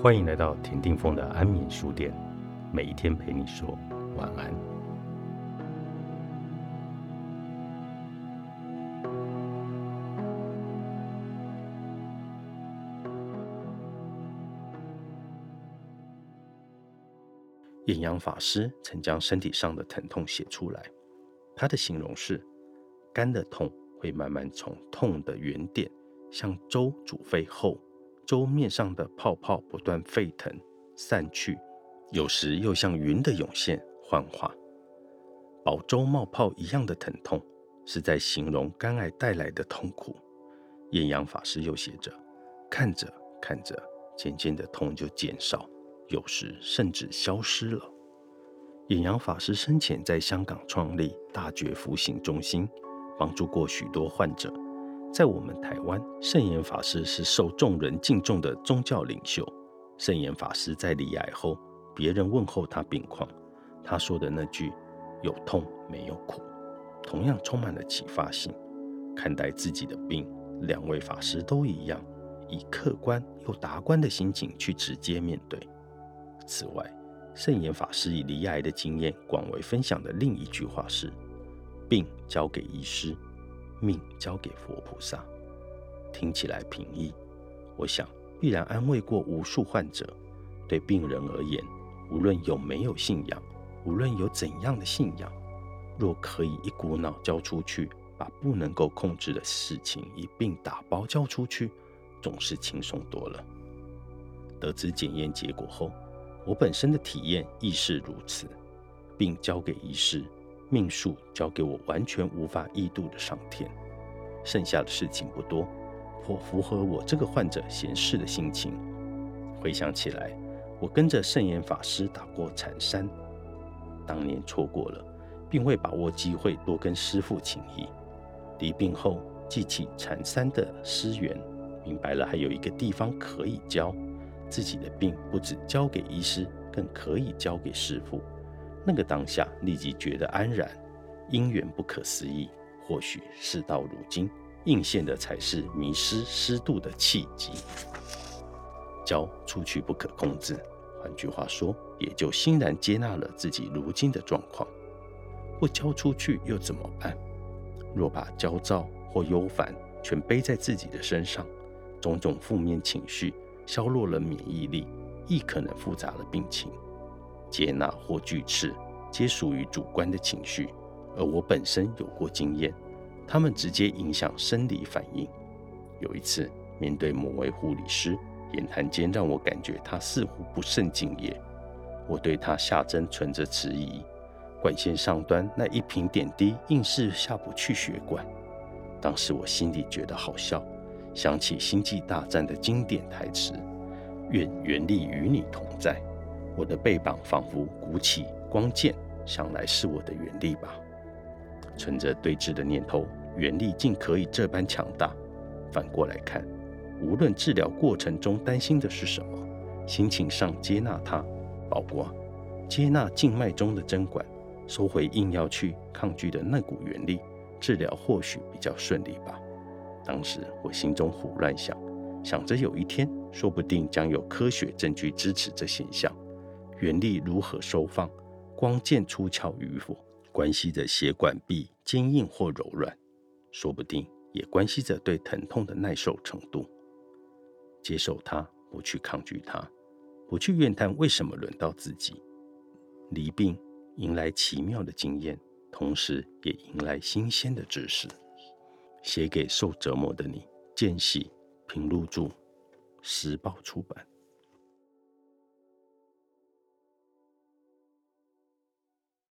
欢迎来到田定峰的安眠书店，每一天陪你说晚安。眼阳法师曾将身体上的疼痛写出来，他的形容是：肝的痛会慢慢从痛的原点，像粥煮沸后。粥面上的泡泡不断沸腾散去，有时又像云的涌现幻化，饱粥冒泡一样的疼痛，是在形容肝癌带来的痛苦。艳阳法师又写着：看着看着，渐渐的痛就减少，有时甚至消失了。艳阳法师生前在香港创立大觉福行中心，帮助过许多患者。在我们台湾，圣严法师是受众人敬重的宗教领袖。圣严法师在离癌后，别人问候他病况，他说的那句“有痛没有苦”，同样充满了启发性。看待自己的病，两位法师都一样，以客观又达观的心情去直接面对。此外，圣严法师以离癌的经验广为分享的另一句话是：“病交给医师。”命交给佛菩萨，听起来平易，我想必然安慰过无数患者。对病人而言，无论有没有信仰，无论有怎样的信仰，若可以一股脑交出去，把不能够控制的事情一并打包交出去，总是轻松多了。得知检验结果后，我本身的体验亦是如此。并交给医师。命数交给我完全无法异度的上天，剩下的事情不多，颇符合我这个患者闲适的心情。回想起来，我跟着圣严法师打过禅山，当年错过了，并未把握机会多跟师父请益。离病后记起禅山的师缘，明白了还有一个地方可以教自己的病，不止交给医师，更可以交给师父。那个当下，立即觉得安然，因缘不可思议。或许事到如今，应现的才是迷失失度的契机。交出去不可控制，换句话说，也就欣然接纳了自己如今的状况。不交出去又怎么办？若把焦躁或忧烦全背在自己的身上，种种负面情绪削弱了免疫力，亦可能复杂了病情。接纳或拒斥，皆属于主观的情绪，而我本身有过经验，他们直接影响生理反应。有一次，面对某位护理师，言谈间让我感觉他似乎不甚敬业，我对他下针存着迟疑，管线上端那一瓶点滴硬是下不去血管。当时我心里觉得好笑，想起《星际大战》的经典台词：“愿原力与你同在。”我的背膀仿佛鼓起光剑，想来是我的原力吧。存着对峙的念头，原力竟可以这般强大。反过来看，无论治疗过程中担心的是什么，心情上接纳它，包括接纳静脉中的针管，收回硬要去抗拒的那股原力，治疗或许比较顺利吧。当时我心中胡乱想，想着有一天，说不定将有科学证据支持这现象。原力如何收放，光剑出鞘与否，关系着血管壁坚硬或柔软，说不定也关系着对疼痛的耐受程度。接受它，不去抗拒它，不去怨叹为什么轮到自己。离病迎来奇妙的经验，同时也迎来新鲜的知识。写给受折磨的你，见喜平入住，时报出版。